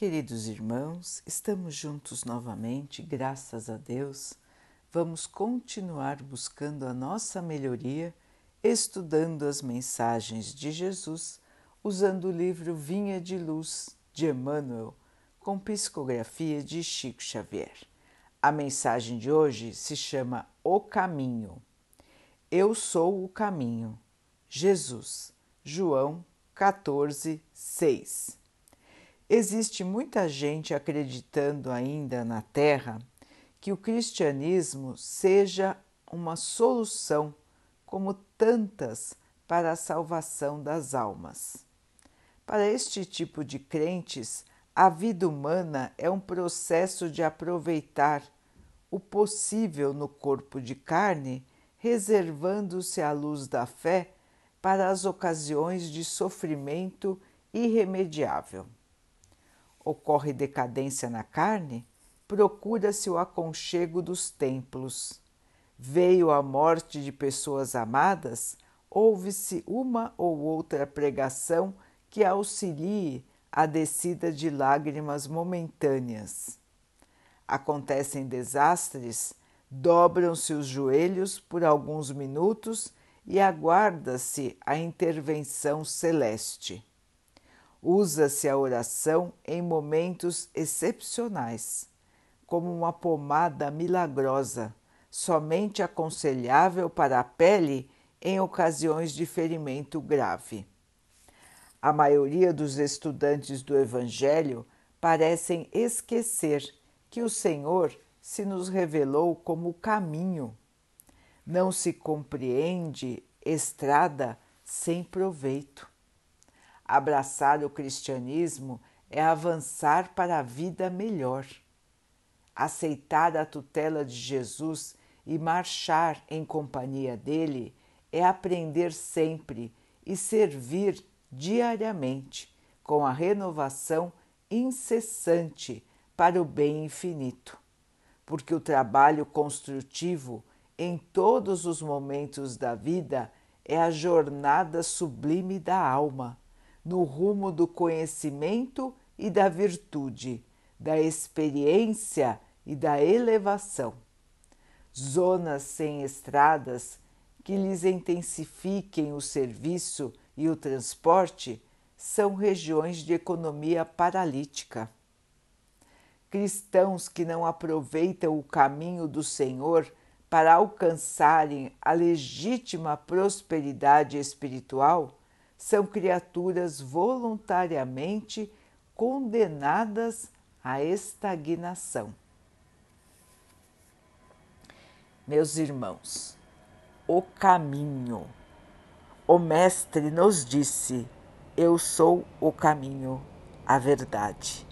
Queridos irmãos, estamos juntos novamente, graças a Deus. Vamos continuar buscando a nossa melhoria, estudando as mensagens de Jesus, usando o livro Vinha de Luz de Emmanuel, com psicografia de Chico Xavier. A mensagem de hoje se chama O Caminho. Eu sou o caminho. Jesus, João 14, 6. Existe muita gente acreditando ainda na Terra que o cristianismo seja uma solução, como tantas, para a salvação das almas. Para este tipo de crentes, a vida humana é um processo de aproveitar o possível no corpo de carne, reservando-se a luz da fé para as ocasiões de sofrimento irremediável ocorre decadência na carne, procura-se o aconchego dos templos. Veio a morte de pessoas amadas, ouve-se uma ou outra pregação que auxilie a descida de lágrimas momentâneas. Acontecem desastres, dobram-se os joelhos por alguns minutos e aguarda-se a intervenção celeste. Usa-se a oração em momentos excepcionais, como uma pomada milagrosa, somente aconselhável para a pele em ocasiões de ferimento grave. A maioria dos estudantes do Evangelho parecem esquecer que o Senhor se nos revelou como caminho. Não se compreende estrada sem proveito. Abraçar o cristianismo é avançar para a vida melhor. Aceitar a tutela de Jesus e marchar em companhia dele é aprender sempre e servir diariamente com a renovação incessante para o bem infinito, porque o trabalho construtivo em todos os momentos da vida é a jornada sublime da alma no rumo do conhecimento e da virtude, da experiência e da elevação. Zonas sem estradas que lhes intensifiquem o serviço e o transporte são regiões de economia paralítica. Cristãos que não aproveitam o caminho do Senhor para alcançarem a legítima prosperidade espiritual são criaturas voluntariamente condenadas à estagnação. Meus irmãos, o caminho. O Mestre nos disse: Eu sou o caminho, a verdade.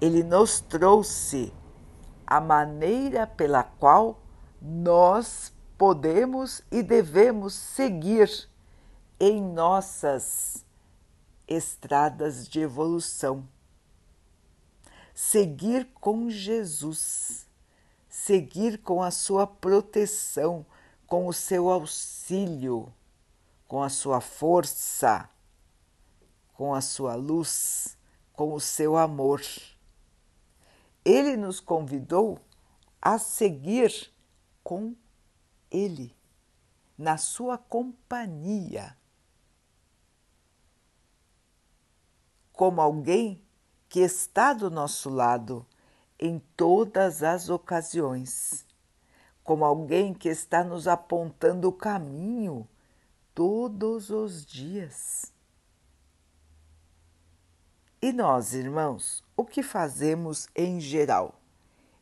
Ele nos trouxe a maneira pela qual nós podemos e devemos seguir em nossas estradas de evolução. Seguir com Jesus, seguir com a sua proteção, com o seu auxílio, com a sua força, com a sua luz, com o seu amor. Ele nos convidou a seguir com Ele, na sua companhia como alguém que está do nosso lado em todas as ocasiões, como alguém que está nos apontando o caminho todos os dias. E nós, irmãos, o que fazemos em geral?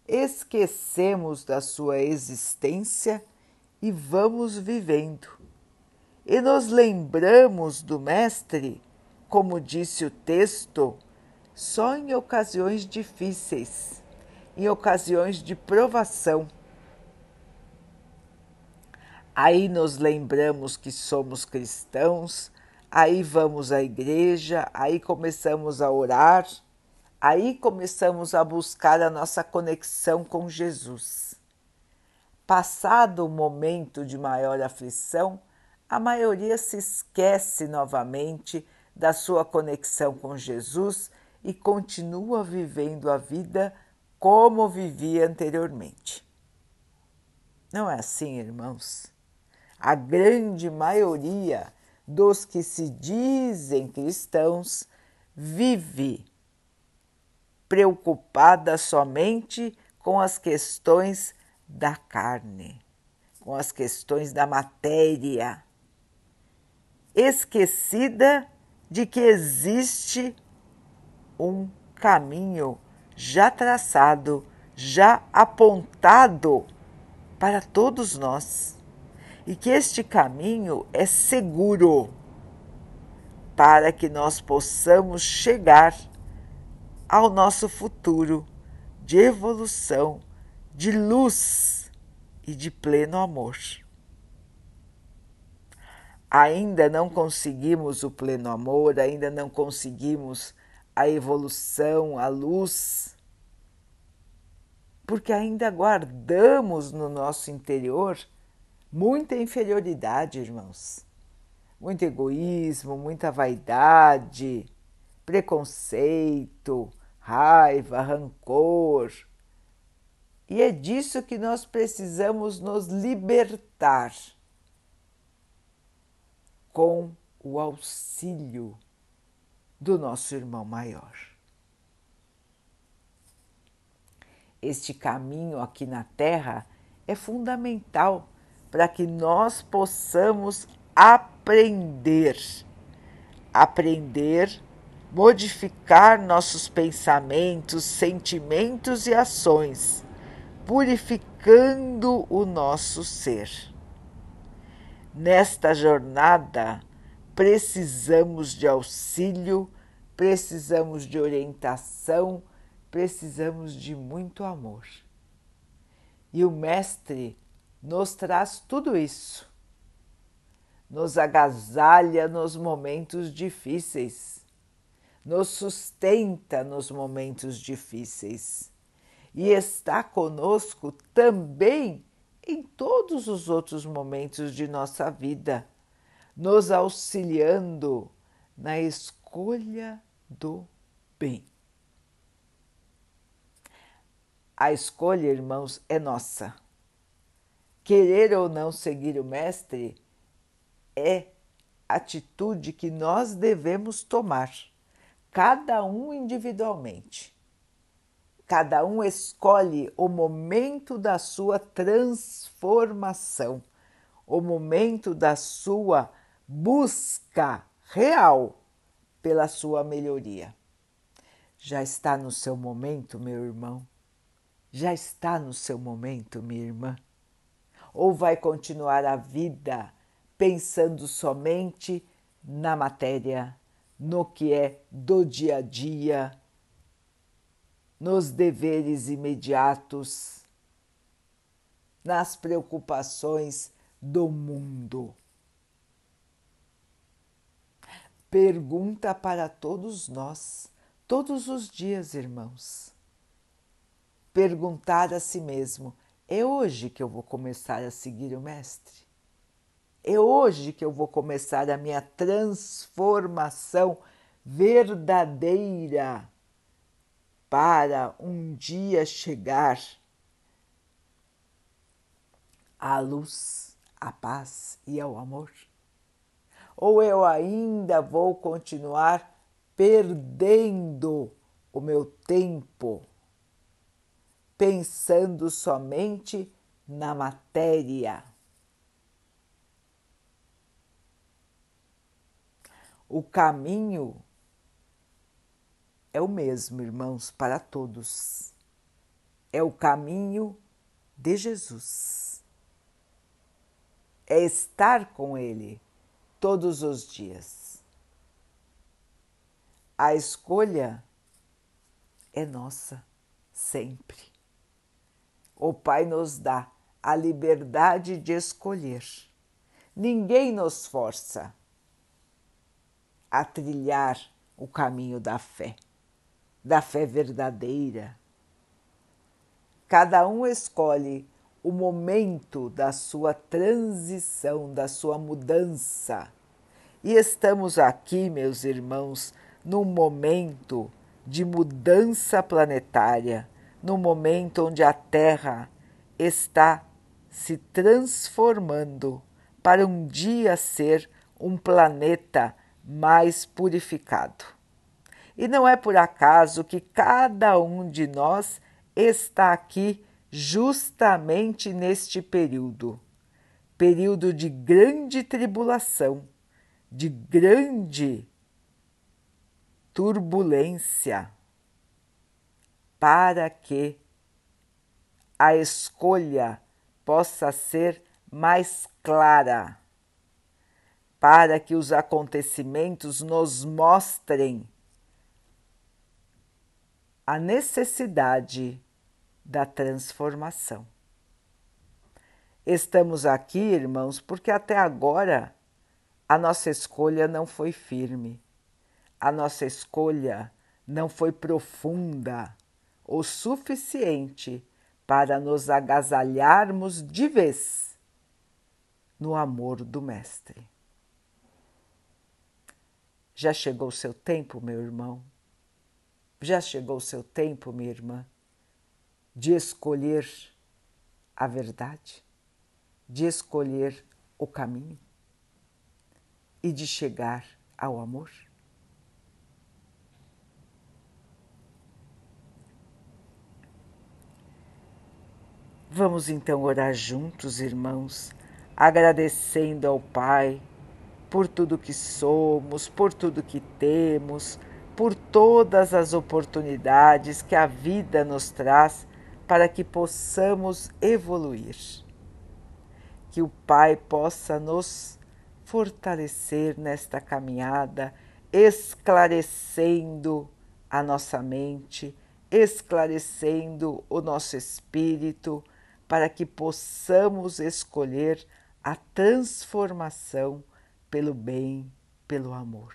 Esquecemos da sua existência e vamos vivendo. E nos lembramos do Mestre como disse o texto, só em ocasiões difíceis, em ocasiões de provação. Aí nos lembramos que somos cristãos, aí vamos à igreja, aí começamos a orar, aí começamos a buscar a nossa conexão com Jesus. Passado o momento de maior aflição, a maioria se esquece novamente da sua conexão com Jesus e continua vivendo a vida como vivia anteriormente. Não é assim, irmãos? A grande maioria dos que se dizem cristãos vive preocupada somente com as questões da carne, com as questões da matéria, esquecida de que existe um caminho já traçado, já apontado para todos nós e que este caminho é seguro para que nós possamos chegar ao nosso futuro de evolução, de luz e de pleno amor. Ainda não conseguimos o pleno amor, ainda não conseguimos a evolução, a luz, porque ainda guardamos no nosso interior muita inferioridade, irmãos. Muito egoísmo, muita vaidade, preconceito, raiva, rancor. E é disso que nós precisamos nos libertar com o auxílio do nosso irmão maior. Este caminho aqui na Terra é fundamental para que nós possamos aprender, aprender, modificar nossos pensamentos, sentimentos e ações, purificando o nosso ser. Nesta jornada, precisamos de auxílio, precisamos de orientação, precisamos de muito amor. E o Mestre nos traz tudo isso. Nos agasalha nos momentos difíceis, nos sustenta nos momentos difíceis e está conosco também em todos os outros momentos de nossa vida, nos auxiliando na escolha do bem. A escolha, irmãos, é nossa querer ou não seguir o Mestre é atitude que nós devemos tomar, cada um individualmente. Cada um escolhe o momento da sua transformação, o momento da sua busca real pela sua melhoria. Já está no seu momento, meu irmão? Já está no seu momento, minha irmã? ou vai continuar a vida pensando somente na matéria, no que é do dia a dia, nos deveres imediatos, nas preocupações do mundo? Pergunta para todos nós, todos os dias, irmãos. Perguntar a si mesmo: é hoje que eu vou começar a seguir o Mestre. É hoje que eu vou começar a minha transformação verdadeira para um dia chegar à luz, à paz e ao amor? Ou eu ainda vou continuar perdendo o meu tempo? pensando somente na matéria. O caminho é o mesmo, irmãos, para todos. É o caminho de Jesus. É estar com Ele todos os dias. A escolha é nossa, sempre o Pai nos dá a liberdade de escolher. Ninguém nos força a trilhar o caminho da fé, da fé verdadeira. Cada um escolhe o momento da sua transição, da sua mudança. E estamos aqui, meus irmãos, num momento de mudança planetária, no momento onde a Terra está se transformando para um dia ser um planeta mais purificado. E não é por acaso que cada um de nós está aqui justamente neste período. Período de grande tribulação, de grande turbulência, para que a escolha possa ser mais clara, para que os acontecimentos nos mostrem a necessidade da transformação. Estamos aqui, irmãos, porque até agora a nossa escolha não foi firme, a nossa escolha não foi profunda o suficiente para nos agasalharmos de vez no amor do Mestre. Já chegou seu tempo, meu irmão? Já chegou o seu tempo, minha irmã, de escolher a verdade, de escolher o caminho e de chegar ao amor? Vamos então orar juntos, irmãos, agradecendo ao Pai por tudo que somos, por tudo que temos, por todas as oportunidades que a vida nos traz para que possamos evoluir. Que o Pai possa nos fortalecer nesta caminhada, esclarecendo a nossa mente, esclarecendo o nosso espírito para que possamos escolher a transformação pelo bem, pelo amor.